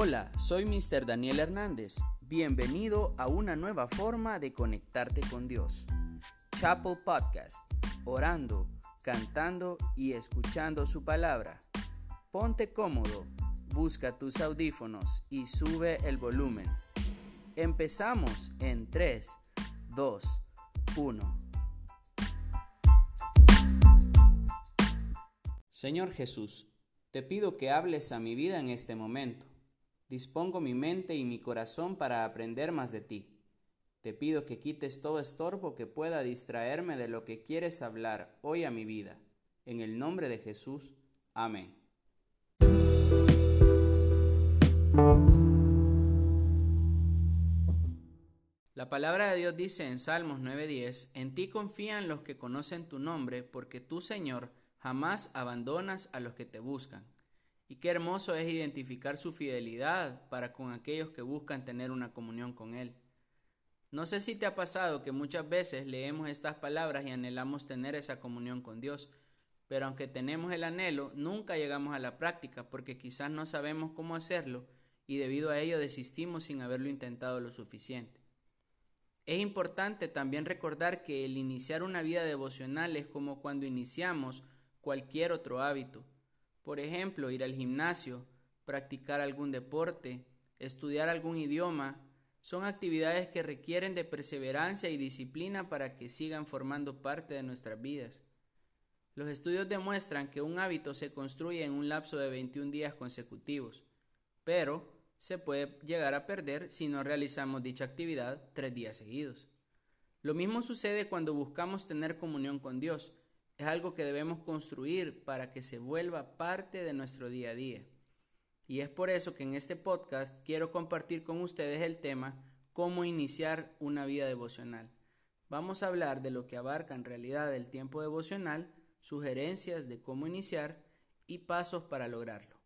Hola, soy Mr. Daniel Hernández. Bienvenido a una nueva forma de conectarte con Dios. Chapel Podcast, orando, cantando y escuchando su palabra. Ponte cómodo, busca tus audífonos y sube el volumen. Empezamos en 3, 2, 1. Señor Jesús, te pido que hables a mi vida en este momento. Dispongo mi mente y mi corazón para aprender más de ti. Te pido que quites todo estorbo que pueda distraerme de lo que quieres hablar hoy a mi vida. En el nombre de Jesús. Amén. La palabra de Dios dice en Salmos 9:10, En ti confían los que conocen tu nombre, porque tú, Señor, jamás abandonas a los que te buscan. Y qué hermoso es identificar su fidelidad para con aquellos que buscan tener una comunión con Él. No sé si te ha pasado que muchas veces leemos estas palabras y anhelamos tener esa comunión con Dios, pero aunque tenemos el anhelo, nunca llegamos a la práctica porque quizás no sabemos cómo hacerlo y debido a ello desistimos sin haberlo intentado lo suficiente. Es importante también recordar que el iniciar una vida devocional es como cuando iniciamos cualquier otro hábito. Por ejemplo, ir al gimnasio, practicar algún deporte, estudiar algún idioma, son actividades que requieren de perseverancia y disciplina para que sigan formando parte de nuestras vidas. Los estudios demuestran que un hábito se construye en un lapso de 21 días consecutivos, pero se puede llegar a perder si no realizamos dicha actividad tres días seguidos. Lo mismo sucede cuando buscamos tener comunión con Dios, es algo que debemos construir para que se vuelva parte de nuestro día a día. Y es por eso que en este podcast quiero compartir con ustedes el tema cómo iniciar una vida devocional. Vamos a hablar de lo que abarca en realidad el tiempo devocional, sugerencias de cómo iniciar y pasos para lograrlo.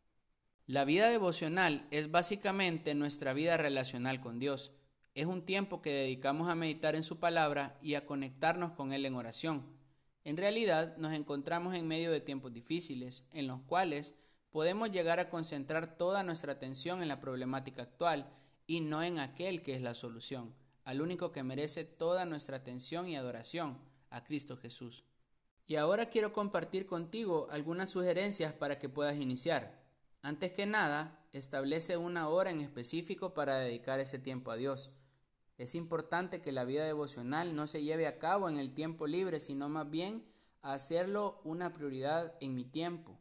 La vida devocional es básicamente nuestra vida relacional con Dios. Es un tiempo que dedicamos a meditar en su palabra y a conectarnos con Él en oración. En realidad nos encontramos en medio de tiempos difíciles, en los cuales podemos llegar a concentrar toda nuestra atención en la problemática actual y no en aquel que es la solución, al único que merece toda nuestra atención y adoración, a Cristo Jesús. Y ahora quiero compartir contigo algunas sugerencias para que puedas iniciar. Antes que nada, establece una hora en específico para dedicar ese tiempo a Dios. Es importante que la vida devocional no se lleve a cabo en el tiempo libre, sino más bien hacerlo una prioridad en mi tiempo.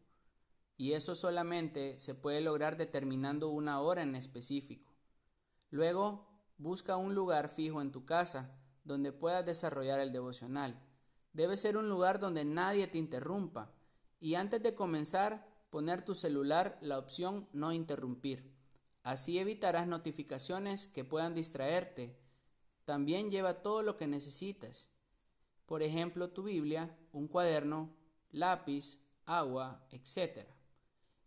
Y eso solamente se puede lograr determinando una hora en específico. Luego, busca un lugar fijo en tu casa donde puedas desarrollar el devocional. Debe ser un lugar donde nadie te interrumpa. Y antes de comenzar, poner tu celular la opción no interrumpir. Así evitarás notificaciones que puedan distraerte también lleva todo lo que necesitas. Por ejemplo, tu Biblia, un cuaderno, lápiz, agua, etc.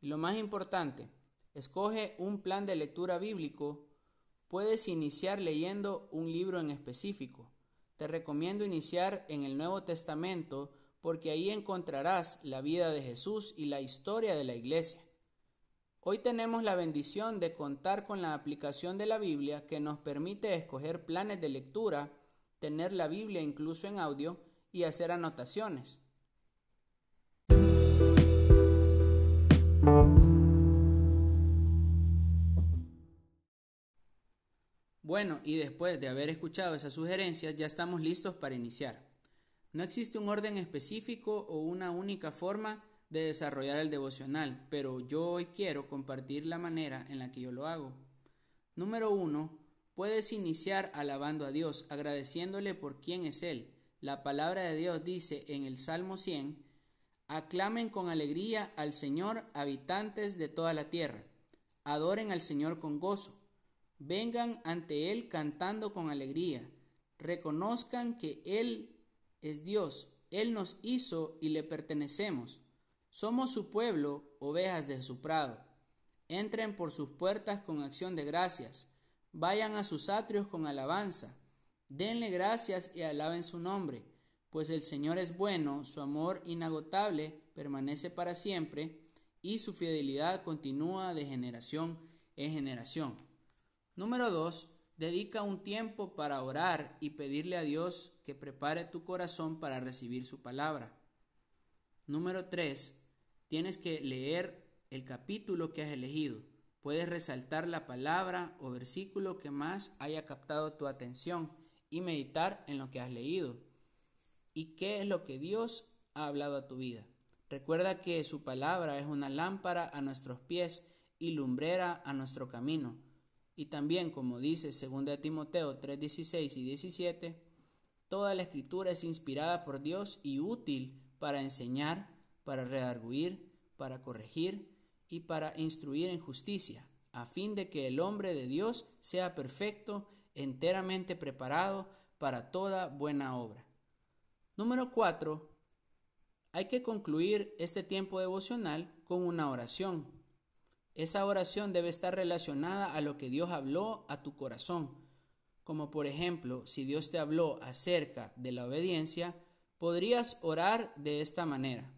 Y lo más importante, escoge un plan de lectura bíblico. Puedes iniciar leyendo un libro en específico. Te recomiendo iniciar en el Nuevo Testamento porque ahí encontrarás la vida de Jesús y la historia de la iglesia. Hoy tenemos la bendición de contar con la aplicación de la Biblia que nos permite escoger planes de lectura, tener la Biblia incluso en audio y hacer anotaciones. Bueno, y después de haber escuchado esas sugerencias, ya estamos listos para iniciar. No existe un orden específico o una única forma de desarrollar el devocional, pero yo hoy quiero compartir la manera en la que yo lo hago. Número uno, puedes iniciar alabando a Dios, agradeciéndole por quién es Él. La palabra de Dios dice en el Salmo 100, aclamen con alegría al Señor habitantes de toda la tierra, adoren al Señor con gozo, vengan ante Él cantando con alegría, reconozcan que Él es Dios, Él nos hizo y le pertenecemos. Somos su pueblo, ovejas de su prado. Entren por sus puertas con acción de gracias. Vayan a sus atrios con alabanza. Denle gracias y alaben su nombre, pues el Señor es bueno, su amor inagotable permanece para siempre y su fidelidad continúa de generación en generación. Número 2. Dedica un tiempo para orar y pedirle a Dios que prepare tu corazón para recibir su palabra. Número 3. Tienes que leer el capítulo que has elegido. Puedes resaltar la palabra o versículo que más haya captado tu atención y meditar en lo que has leído. ¿Y qué es lo que Dios ha hablado a tu vida? Recuerda que su palabra es una lámpara a nuestros pies y lumbrera a nuestro camino. Y también, como dice 2 Timoteo 3:16 y 17, toda la escritura es inspirada por Dios y útil para enseñar, para redarguir, para corregir y para instruir en justicia, a fin de que el hombre de Dios sea perfecto, enteramente preparado para toda buena obra. Número 4. Hay que concluir este tiempo devocional con una oración. Esa oración debe estar relacionada a lo que Dios habló a tu corazón. Como por ejemplo, si Dios te habló acerca de la obediencia, podrías orar de esta manera.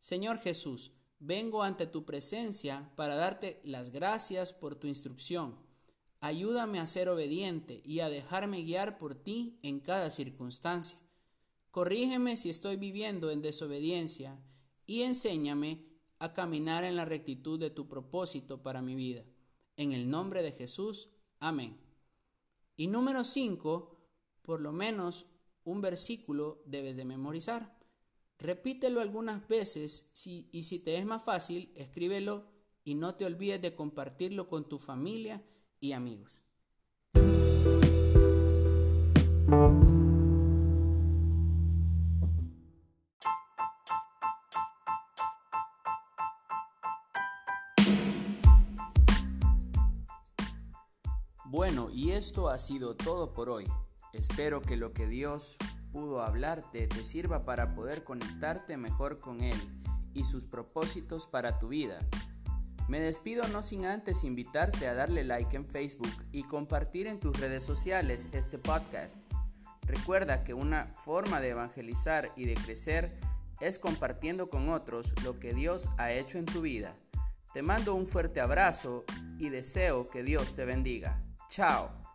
Señor Jesús, vengo ante tu presencia para darte las gracias por tu instrucción. Ayúdame a ser obediente y a dejarme guiar por ti en cada circunstancia. Corrígeme si estoy viviendo en desobediencia y enséñame a caminar en la rectitud de tu propósito para mi vida. En el nombre de Jesús, amén. Y número 5, por lo menos un versículo debes de memorizar. Repítelo algunas veces y si te es más fácil, escríbelo y no te olvides de compartirlo con tu familia y amigos. Bueno, y esto ha sido todo por hoy. Espero que lo que Dios pudo hablarte te sirva para poder conectarte mejor con Él y sus propósitos para tu vida. Me despido no sin antes invitarte a darle like en Facebook y compartir en tus redes sociales este podcast. Recuerda que una forma de evangelizar y de crecer es compartiendo con otros lo que Dios ha hecho en tu vida. Te mando un fuerte abrazo y deseo que Dios te bendiga. Chao.